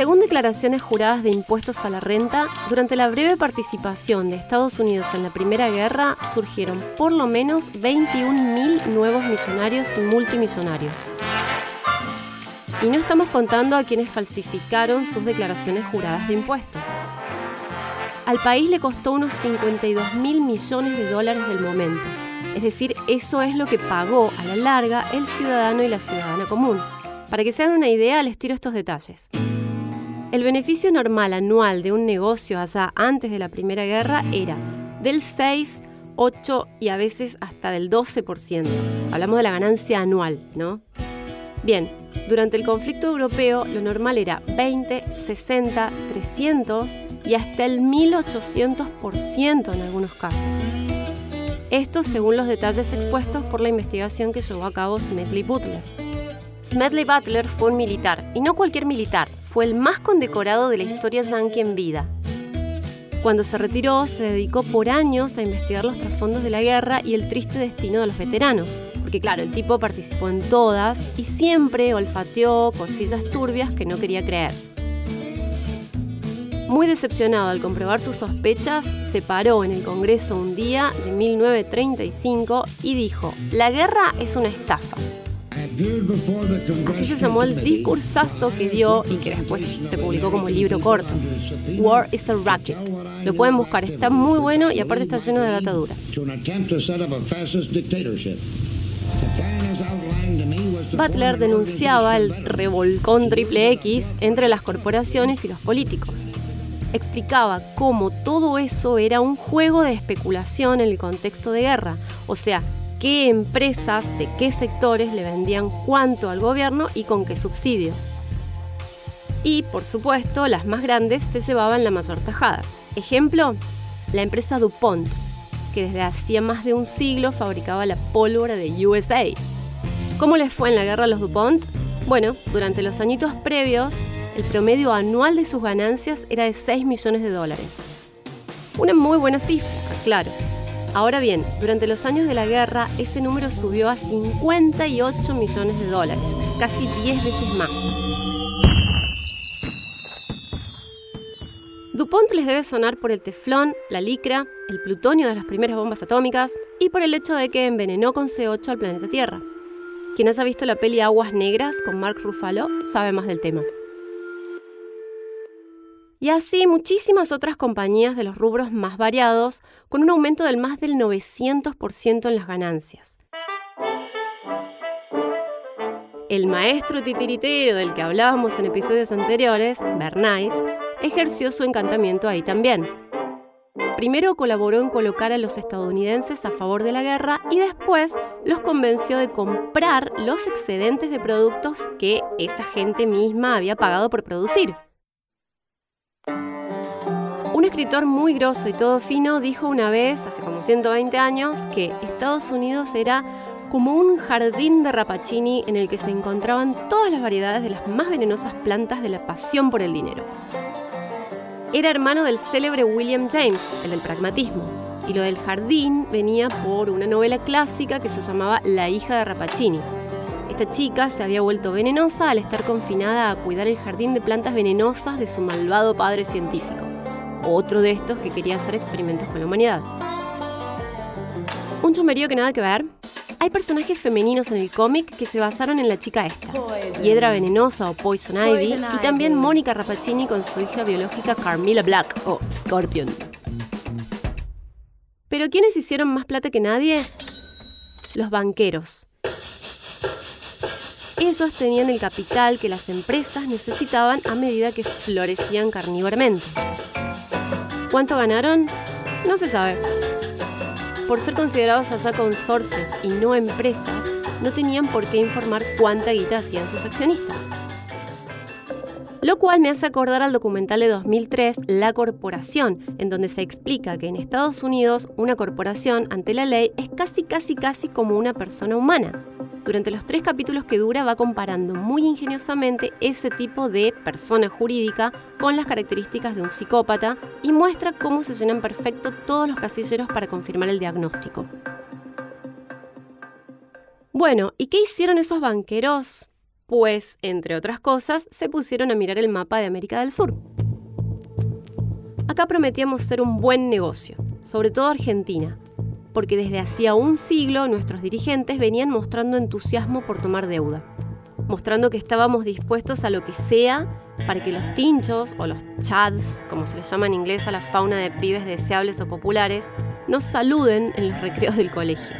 Según declaraciones juradas de impuestos a la renta, durante la breve participación de Estados Unidos en la Primera Guerra surgieron por lo menos 21.000 nuevos millonarios y multimillonarios. Y no estamos contando a quienes falsificaron sus declaraciones juradas de impuestos. Al país le costó unos 52 mil millones de dólares del momento. Es decir, eso es lo que pagó a la larga el ciudadano y la ciudadana común. Para que se hagan una idea, les tiro estos detalles. El beneficio normal anual de un negocio allá antes de la Primera Guerra era del 6, 8 y a veces hasta del 12%. Hablamos de la ganancia anual, ¿no? Bien, durante el conflicto europeo lo normal era 20, 60, 300 y hasta el 1800% en algunos casos. Esto según los detalles expuestos por la investigación que llevó a cabo Smedley Butler. Smedley Butler fue un militar, y no cualquier militar, fue el más condecorado de la historia yankee en vida. Cuando se retiró, se dedicó por años a investigar los trasfondos de la guerra y el triste destino de los veteranos. Porque claro, el tipo participó en todas y siempre olfateó cosillas turbias que no quería creer. Muy decepcionado al comprobar sus sospechas, se paró en el Congreso un día de 1935 y dijo, la guerra es una estafa. Así se llamó el discursazo que dio y que después se publicó como libro corto. War is a Racket. Lo pueden buscar, está muy bueno y aparte está lleno de data Butler denunciaba el revolcón triple X entre las corporaciones y los políticos explicaba cómo todo eso era un juego de especulación en el contexto de guerra, o sea, qué empresas de qué sectores le vendían cuánto al gobierno y con qué subsidios. Y, por supuesto, las más grandes se llevaban la mayor tajada. Ejemplo, la empresa DuPont, que desde hacía más de un siglo fabricaba la pólvora de USA. ¿Cómo les fue en la guerra a los DuPont? Bueno, durante los añitos previos, el promedio anual de sus ganancias era de 6 millones de dólares. Una muy buena cifra, claro. Ahora bien, durante los años de la guerra ese número subió a 58 millones de dólares, casi 10 veces más. DuPont les debe sonar por el teflón, la licra, el plutonio de las primeras bombas atómicas y por el hecho de que envenenó con C8 al planeta Tierra. Quien haya visto la peli Aguas Negras con Mark Ruffalo sabe más del tema. Y así muchísimas otras compañías de los rubros más variados, con un aumento del más del 900% en las ganancias. El maestro titiritero del que hablábamos en episodios anteriores, Bernays, ejerció su encantamiento ahí también. Primero colaboró en colocar a los estadounidenses a favor de la guerra y después los convenció de comprar los excedentes de productos que esa gente misma había pagado por producir. Escritor muy grosso y todo fino dijo una vez, hace como 120 años, que Estados Unidos era como un jardín de rapacini en el que se encontraban todas las variedades de las más venenosas plantas de la pasión por el dinero. Era hermano del célebre William James, el del pragmatismo, y lo del jardín venía por una novela clásica que se llamaba La hija de Rapacini. Esta chica se había vuelto venenosa al estar confinada a cuidar el jardín de plantas venenosas de su malvado padre científico otro de estos que quería hacer experimentos con la humanidad. Un chumerío que nada que ver. Hay personajes femeninos en el cómic que se basaron en la chica esta, Hiedra Venenosa o Poison Ivy, y también Mónica Rapacini con su hija biológica Carmilla Black o Scorpion. Pero ¿quiénes hicieron más plata que nadie? Los banqueros. Ellos tenían el capital que las empresas necesitaban a medida que florecían carnívoramente. ¿Cuánto ganaron? No se sabe. Por ser considerados allá consorcios y no empresas, no tenían por qué informar cuánta guita hacían sus accionistas. Lo cual me hace acordar al documental de 2003, La Corporación, en donde se explica que en Estados Unidos una corporación ante la ley es casi casi casi como una persona humana. Durante los tres capítulos que dura va comparando muy ingeniosamente ese tipo de persona jurídica con las características de un psicópata y muestra cómo se llenan perfecto todos los casilleros para confirmar el diagnóstico. Bueno, ¿y qué hicieron esos banqueros? pues, entre otras cosas, se pusieron a mirar el mapa de América del Sur. Acá prometíamos ser un buen negocio, sobre todo Argentina, porque desde hacía un siglo nuestros dirigentes venían mostrando entusiasmo por tomar deuda, mostrando que estábamos dispuestos a lo que sea para que los tinchos o los chads, como se les llama en inglés a la fauna de pibes deseables o populares, nos saluden en los recreos del colegio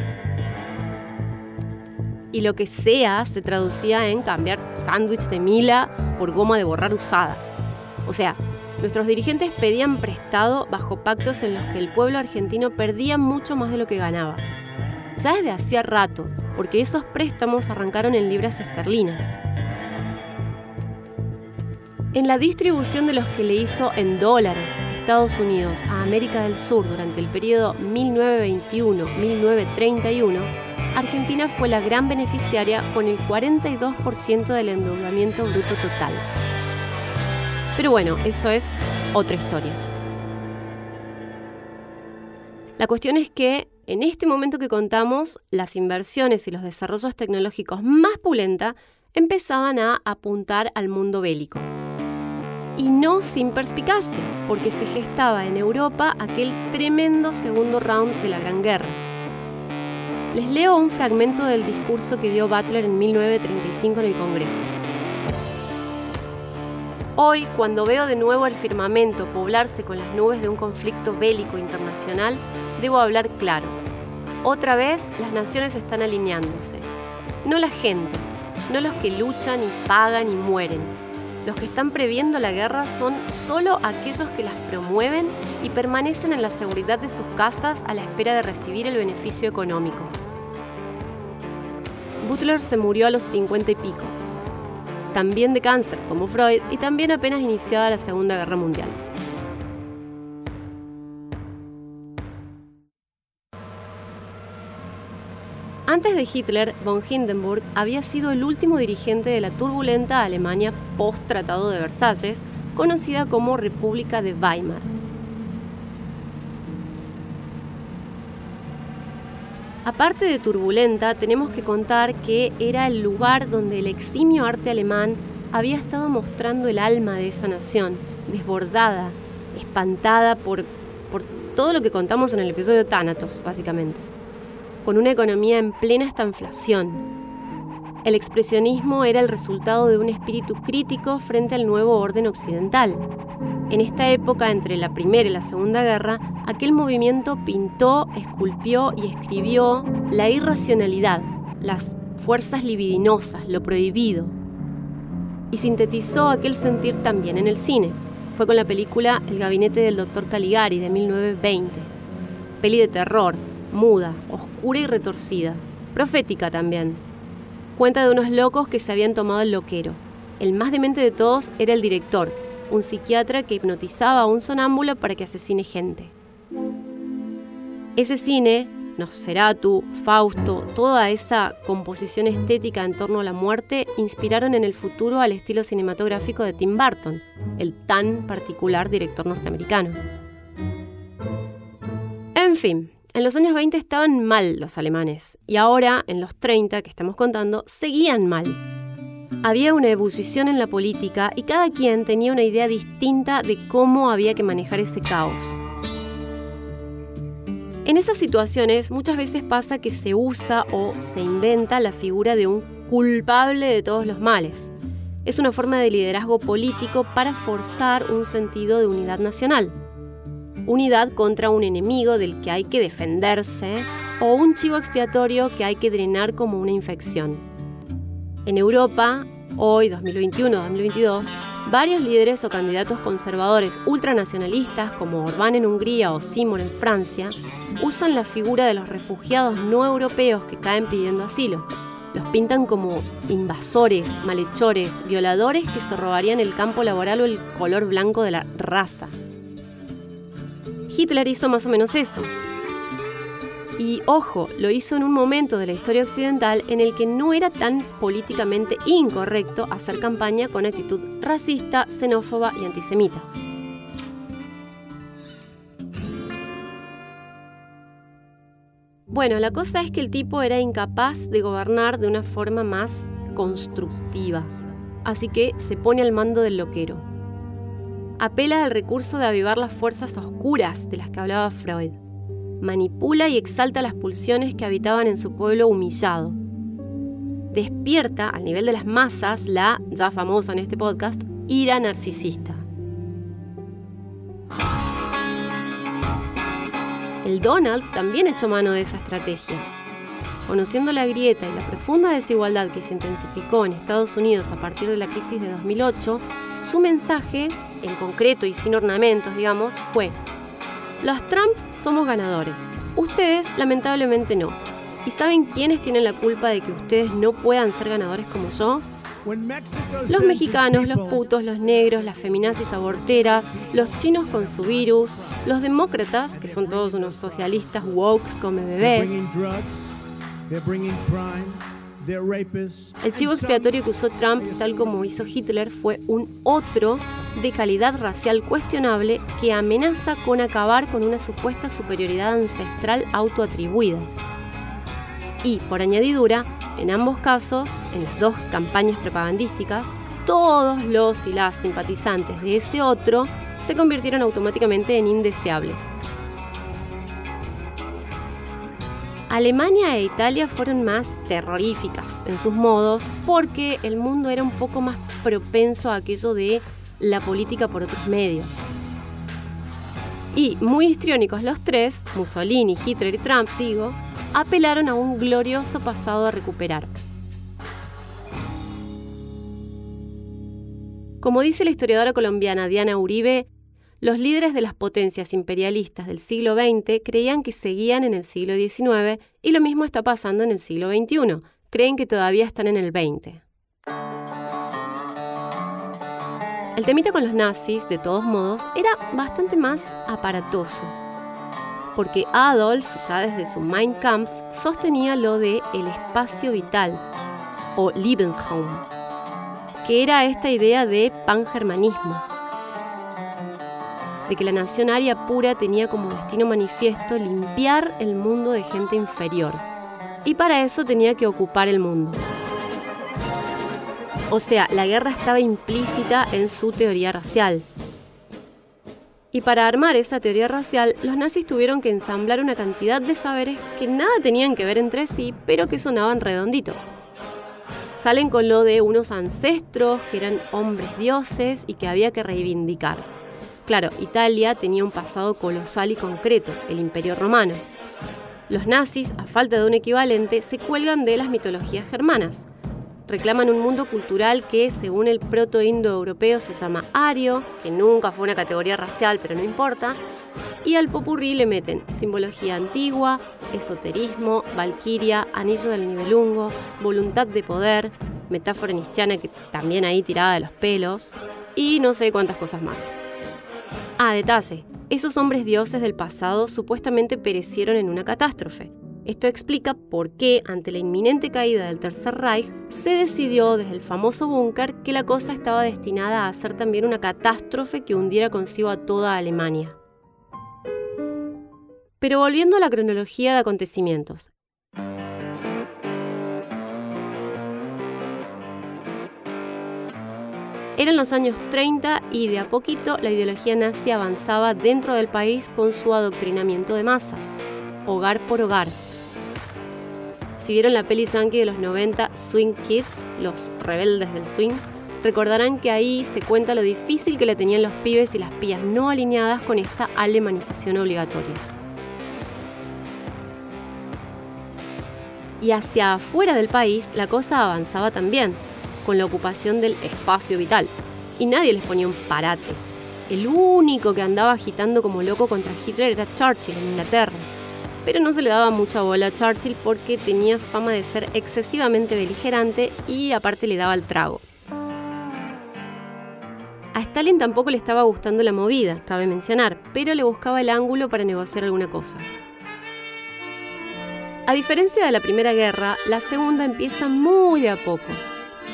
y lo que sea se traducía en cambiar sándwich de mila por goma de borrar usada. O sea, nuestros dirigentes pedían prestado bajo pactos en los que el pueblo argentino perdía mucho más de lo que ganaba. Ya desde hacía rato, porque esos préstamos arrancaron en libras esterlinas. En la distribución de los que le hizo en dólares Estados Unidos a América del Sur durante el periodo 1921-1931, Argentina fue la gran beneficiaria con el 42% del endeudamiento bruto total. Pero bueno, eso es otra historia. La cuestión es que en este momento que contamos, las inversiones y los desarrollos tecnológicos más pulenta empezaban a apuntar al mundo bélico. Y no sin perspicacia, porque se gestaba en Europa aquel tremendo segundo round de la Gran Guerra les leo un fragmento del discurso que dio Butler en 1935 en el Congreso. Hoy, cuando veo de nuevo el firmamento poblarse con las nubes de un conflicto bélico internacional, debo hablar claro. Otra vez las naciones están alineándose. No la gente, no los que luchan y pagan y mueren. Los que están previendo la guerra son solo aquellos que las promueven y permanecen en la seguridad de sus casas a la espera de recibir el beneficio económico. Butler se murió a los 50 y pico, también de cáncer como Freud y también apenas iniciada la Segunda Guerra Mundial. Antes de Hitler, von Hindenburg había sido el último dirigente de la turbulenta Alemania post-Tratado de Versalles, conocida como República de Weimar. Aparte de turbulenta, tenemos que contar que era el lugar donde el eximio arte alemán había estado mostrando el alma de esa nación, desbordada, espantada por, por todo lo que contamos en el episodio de Thanatos, básicamente, con una economía en plena estanflación. El expresionismo era el resultado de un espíritu crítico frente al nuevo orden occidental, en esta época, entre la Primera y la Segunda Guerra, aquel movimiento pintó, esculpió y escribió la irracionalidad, las fuerzas libidinosas, lo prohibido. Y sintetizó aquel sentir también en el cine. Fue con la película El gabinete del doctor Caligari de 1920. Peli de terror, muda, oscura y retorcida. Profética también. Cuenta de unos locos que se habían tomado el loquero. El más demente de todos era el director, un psiquiatra que hipnotizaba a un sonámbulo para que asesine gente. Ese cine, Nosferatu, Fausto, toda esa composición estética en torno a la muerte inspiraron en el futuro al estilo cinematográfico de Tim Burton, el tan particular director norteamericano. En fin, en los años 20 estaban mal los alemanes y ahora, en los 30 que estamos contando, seguían mal. Había una ebullición en la política y cada quien tenía una idea distinta de cómo había que manejar ese caos. En esas situaciones muchas veces pasa que se usa o se inventa la figura de un culpable de todos los males. Es una forma de liderazgo político para forzar un sentido de unidad nacional. Unidad contra un enemigo del que hay que defenderse o un chivo expiatorio que hay que drenar como una infección. En Europa, hoy 2021-2022, varios líderes o candidatos conservadores ultranacionalistas como Orbán en Hungría o Simon en Francia usan la figura de los refugiados no europeos que caen pidiendo asilo. Los pintan como invasores, malhechores, violadores que se robarían el campo laboral o el color blanco de la raza. Hitler hizo más o menos eso. Y ojo, lo hizo en un momento de la historia occidental en el que no era tan políticamente incorrecto hacer campaña con actitud racista, xenófoba y antisemita. Bueno, la cosa es que el tipo era incapaz de gobernar de una forma más constructiva. Así que se pone al mando del loquero. Apela al recurso de avivar las fuerzas oscuras de las que hablaba Freud. Manipula y exalta las pulsiones que habitaban en su pueblo humillado. Despierta al nivel de las masas la, ya famosa en este podcast, ira narcisista. El Donald también echó mano de esa estrategia. Conociendo la grieta y la profunda desigualdad que se intensificó en Estados Unidos a partir de la crisis de 2008, su mensaje, en concreto y sin ornamentos, digamos, fue, los Trumps somos ganadores, ustedes lamentablemente no. ¿Y saben quiénes tienen la culpa de que ustedes no puedan ser ganadores como yo? Los mexicanos, los putos, los negros, las feminazis aborteras, los chinos con su virus, los demócratas, que son todos unos socialistas wokes come bebés. El chivo expiatorio que usó Trump, tal como hizo Hitler, fue un otro de calidad racial cuestionable que amenaza con acabar con una supuesta superioridad ancestral autoatribuida. Y, por añadidura, en ambos casos, en las dos campañas propagandísticas, todos los y las simpatizantes de ese otro se convirtieron automáticamente en indeseables. Alemania e Italia fueron más terroríficas en sus modos porque el mundo era un poco más propenso a aquello de la política por otros medios. Y muy histriónicos los tres, Mussolini, Hitler y Trump, digo, apelaron a un glorioso pasado a recuperar. Como dice la historiadora colombiana Diana Uribe, los líderes de las potencias imperialistas del siglo XX creían que seguían en el siglo XIX y lo mismo está pasando en el siglo XXI. Creen que todavía están en el XX. El temita con los nazis, de todos modos, era bastante más aparatoso porque Adolf, ya desde su Mein Kampf, sostenía lo de el espacio vital, o Lebensraum, que era esta idea de pangermanismo, de que la nación aria pura tenía como destino manifiesto limpiar el mundo de gente inferior, y para eso tenía que ocupar el mundo. O sea, la guerra estaba implícita en su teoría racial, y para armar esa teoría racial, los nazis tuvieron que ensamblar una cantidad de saberes que nada tenían que ver entre sí, pero que sonaban redondito. Salen con lo de unos ancestros que eran hombres dioses y que había que reivindicar. Claro, Italia tenía un pasado colosal y concreto, el Imperio Romano. Los nazis, a falta de un equivalente, se cuelgan de las mitologías germanas, reclaman un mundo cultural que, según el proto-indoeuropeo, se llama ario, que nunca fue una categoría racial, pero no importa, y al popurrí le meten simbología antigua, esoterismo, valquiria, anillo del nivelungo, voluntad de poder, metáfora nichiana que también ahí tirada de los pelos, y no sé cuántas cosas más. Ah, detalle, esos hombres dioses del pasado supuestamente perecieron en una catástrofe, esto explica por qué, ante la inminente caída del Tercer Reich, se decidió desde el famoso búnker que la cosa estaba destinada a ser también una catástrofe que hundiera consigo a toda Alemania. Pero volviendo a la cronología de acontecimientos. Eran los años 30 y de a poquito la ideología nazi avanzaba dentro del país con su adoctrinamiento de masas, hogar por hogar, si vieron la peli yankee de los 90, Swing Kids, los rebeldes del swing, recordarán que ahí se cuenta lo difícil que le tenían los pibes y las pías no alineadas con esta alemanización obligatoria. Y hacia afuera del país la cosa avanzaba también, con la ocupación del espacio vital, y nadie les ponía un parate. El único que andaba agitando como loco contra Hitler era Churchill en Inglaterra, pero no se le daba mucha bola a Churchill porque tenía fama de ser excesivamente beligerante y aparte le daba el trago. A Stalin tampoco le estaba gustando la movida, cabe mencionar, pero le buscaba el ángulo para negociar alguna cosa. A diferencia de la Primera Guerra, la Segunda empieza muy a poco.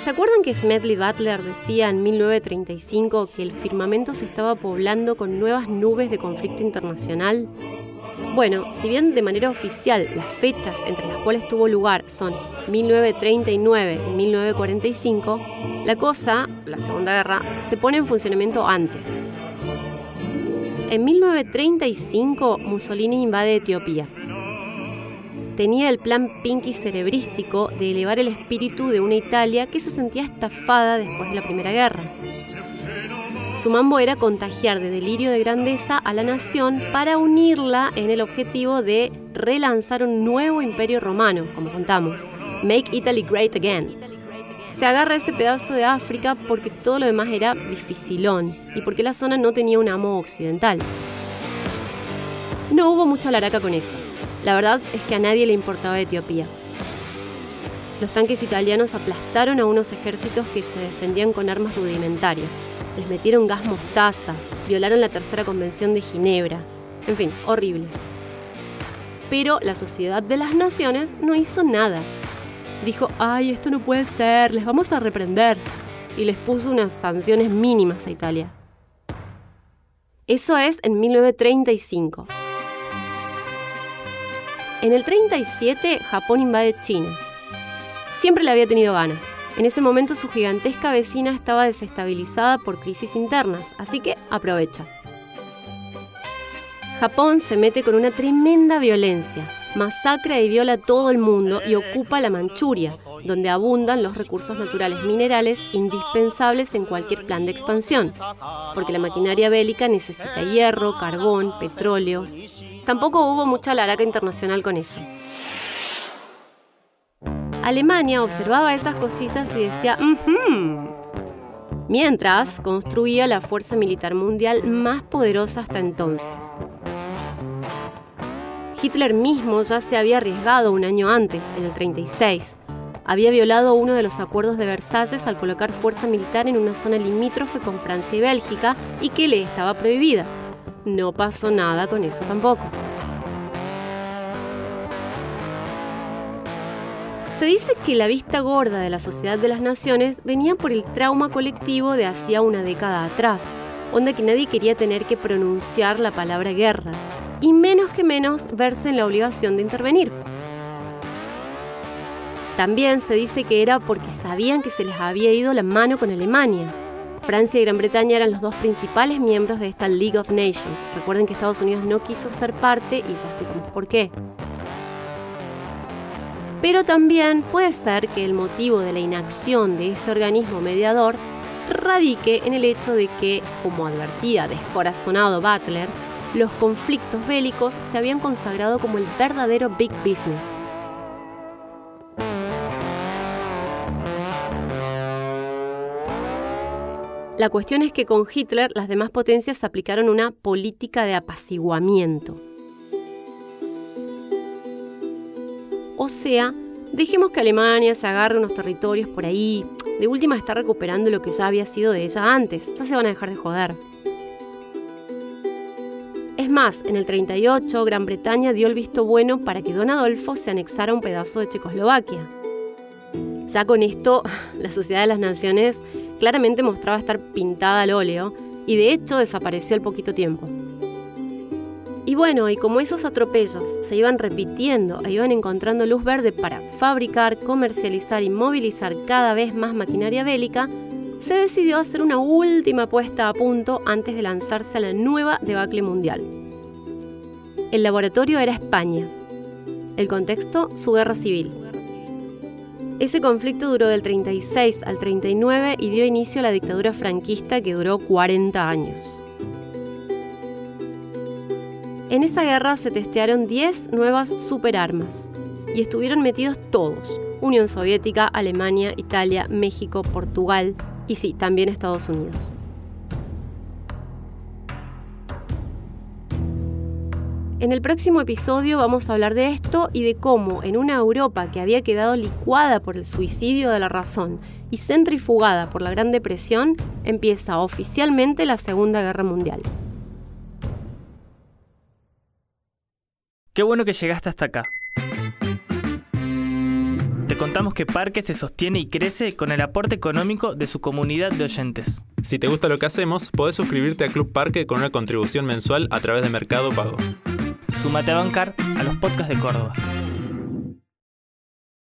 ¿Se acuerdan que Smedley Butler decía en 1935 que el firmamento se estaba poblando con nuevas nubes de conflicto internacional? Bueno, si bien de manera oficial las fechas entre las cuales tuvo lugar son 1939 y 1945, la cosa, la Segunda Guerra, se pone en funcionamiento antes. En 1935 Mussolini invade Etiopía. Tenía el plan Pinky cerebrístico de elevar el espíritu de una Italia que se sentía estafada después de la Primera Guerra. Su mambo era contagiar de delirio de grandeza a la nación para unirla en el objetivo de relanzar un nuevo imperio romano, como contamos. Make Italy Great Again. Se agarra a este pedazo de África porque todo lo demás era dificilón y porque la zona no tenía un amo occidental. No hubo mucha laraca con eso. La verdad es que a nadie le importaba Etiopía. Los tanques italianos aplastaron a unos ejércitos que se defendían con armas rudimentarias les metieron gas mostaza, violaron la tercera convención de Ginebra. En fin, horrible. Pero la Sociedad de las Naciones no hizo nada. Dijo, ay, esto no puede ser, les vamos a reprender. Y les puso unas sanciones mínimas a Italia. Eso es en 1935. En el 37, Japón invade China. Siempre le había tenido ganas. En ese momento su gigantesca vecina estaba desestabilizada por crisis internas, así que aprovecha. Japón se mete con una tremenda violencia, masacra y viola todo el mundo y ocupa la Manchuria, donde abundan los recursos naturales minerales indispensables en cualquier plan de expansión, porque la maquinaria bélica necesita hierro, carbón, petróleo. Tampoco hubo mucha laraca internacional con eso. Alemania observaba esas cosillas y decía, mientras construía la fuerza militar mundial más poderosa hasta entonces. Hitler mismo ya se había arriesgado un año antes, en el 36. Había violado uno de los acuerdos de Versalles al colocar fuerza militar en una zona limítrofe con Francia y Bélgica y que le estaba prohibida. No pasó nada con eso tampoco. Se dice que la vista gorda de la Sociedad de las Naciones venía por el trauma colectivo de hacía una década atrás, donde que nadie quería tener que pronunciar la palabra guerra, y menos que menos verse en la obligación de intervenir. También se dice que era porque sabían que se les había ido la mano con Alemania. Francia y Gran Bretaña eran los dos principales miembros de esta League of Nations. Recuerden que Estados Unidos no quiso ser parte y ya explicamos por qué. Pero también puede ser que el motivo de la inacción de ese organismo mediador radique en el hecho de que, como advertía descorazonado Butler, los conflictos bélicos se habían consagrado como el verdadero big business. La cuestión es que con Hitler las demás potencias aplicaron una política de apaciguamiento. O sea, dejemos que Alemania se agarre unos territorios por ahí. De última está recuperando lo que ya había sido de ella antes. Ya se van a dejar de joder. Es más, en el 38 Gran Bretaña dio el visto bueno para que Don Adolfo se anexara un pedazo de Checoslovaquia. Ya con esto, la Sociedad de las Naciones claramente mostraba estar pintada al óleo y de hecho desapareció al poquito tiempo. Y bueno, y como esos atropellos se iban repitiendo e iban encontrando luz verde para fabricar, comercializar y movilizar cada vez más maquinaria bélica, se decidió hacer una última puesta a punto antes de lanzarse a la nueva debacle mundial. El laboratorio era España. El contexto, su guerra civil. Ese conflicto duró del 36 al 39 y dio inicio a la dictadura franquista que duró 40 años. En esa guerra se testearon 10 nuevas superarmas y estuvieron metidos todos, Unión Soviética, Alemania, Italia, México, Portugal y sí, también Estados Unidos. En el próximo episodio vamos a hablar de esto y de cómo en una Europa que había quedado licuada por el suicidio de la razón y centrifugada por la Gran Depresión, empieza oficialmente la Segunda Guerra Mundial. Qué bueno que llegaste hasta acá. Te contamos que Parque se sostiene y crece con el aporte económico de su comunidad de oyentes. Si te gusta lo que hacemos, podés suscribirte a Club Parque con una contribución mensual a través de Mercado Pago. Sumate a bancar a los podcasts de Córdoba.